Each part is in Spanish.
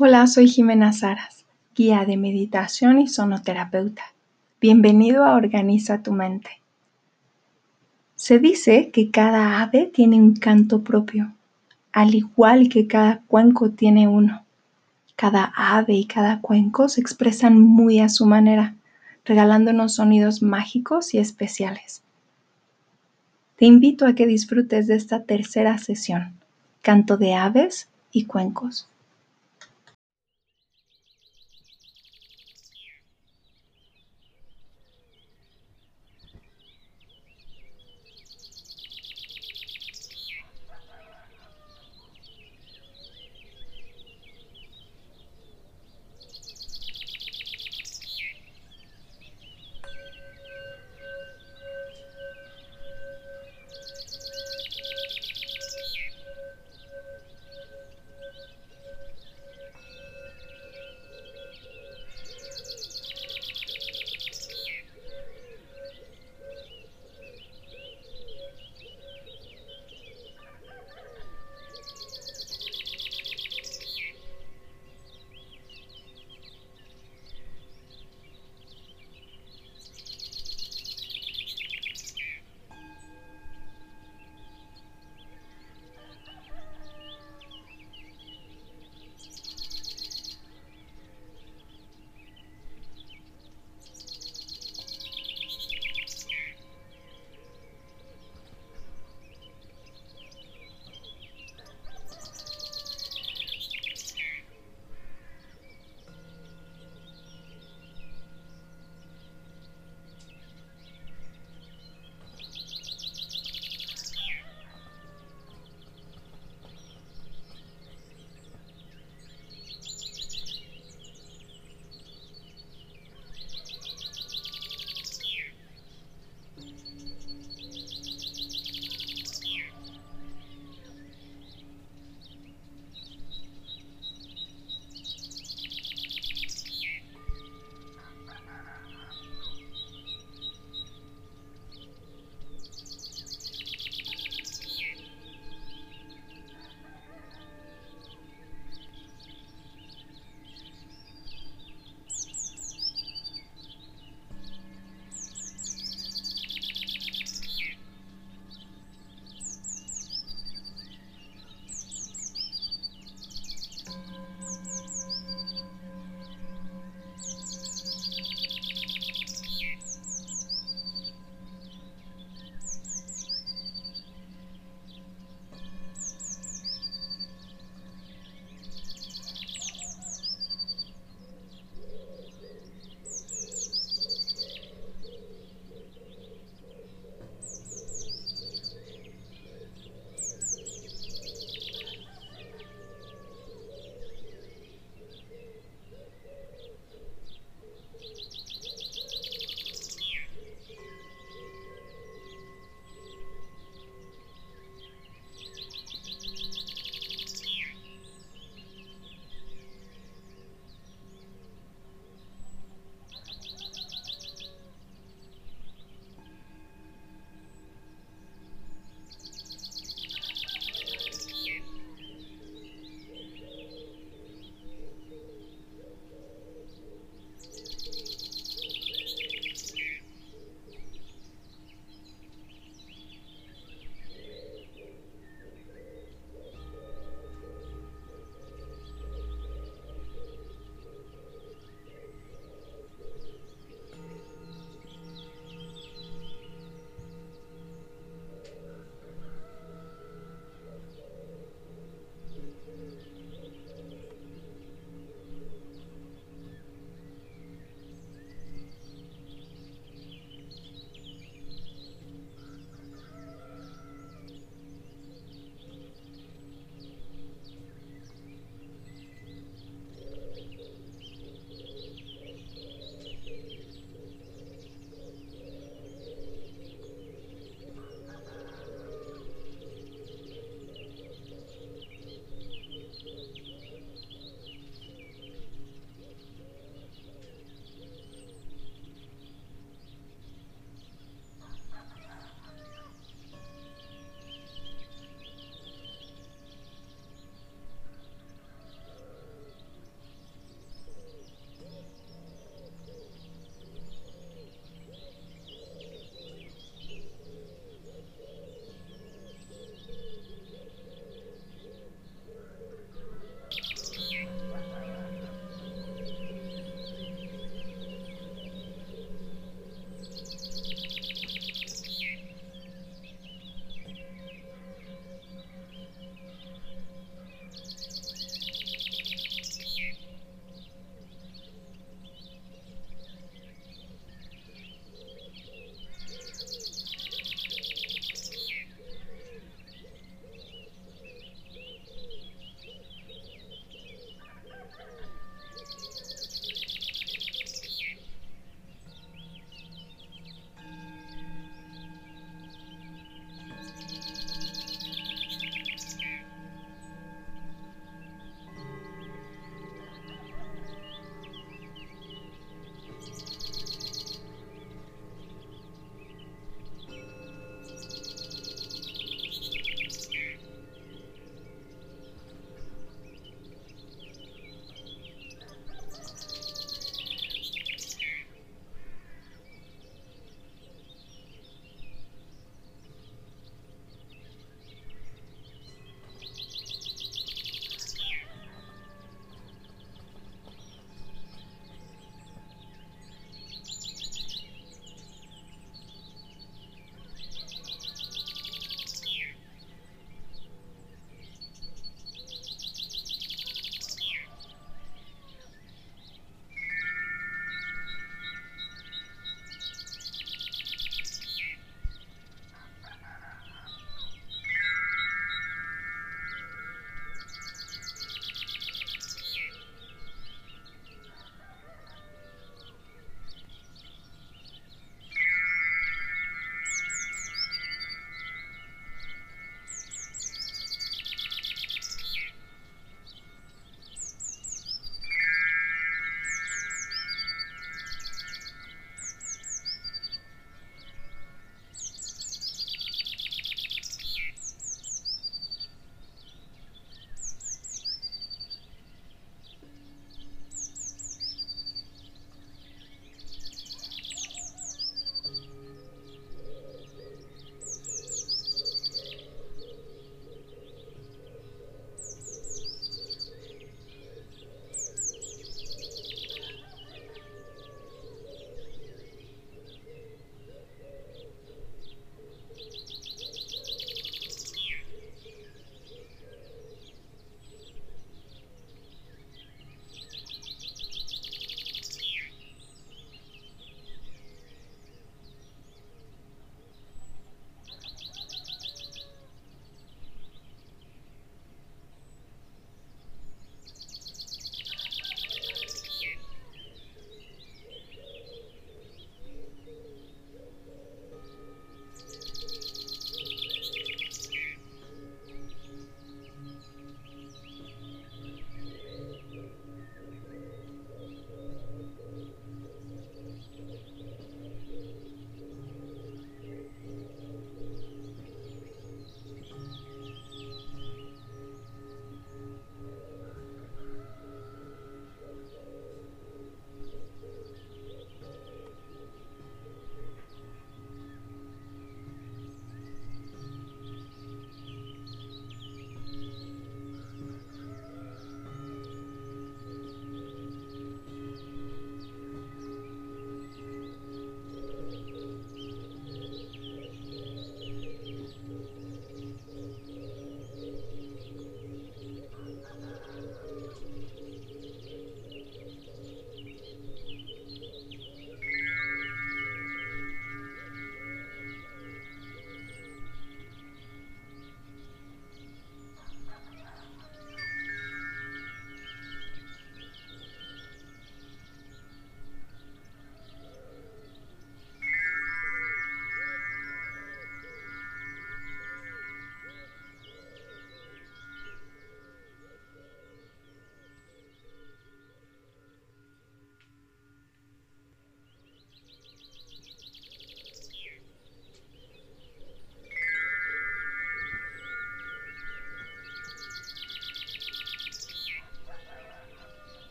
Hola, soy Jimena Saras, guía de meditación y sonoterapeuta. Bienvenido a Organiza tu mente. Se dice que cada ave tiene un canto propio, al igual que cada cuenco tiene uno. Cada ave y cada cuenco se expresan muy a su manera, regalándonos sonidos mágicos y especiales. Te invito a que disfrutes de esta tercera sesión, canto de aves y cuencos.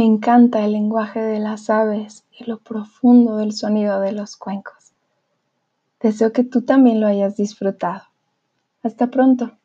Me encanta el lenguaje de las aves y lo profundo del sonido de los cuencos. Deseo que tú también lo hayas disfrutado. Hasta pronto.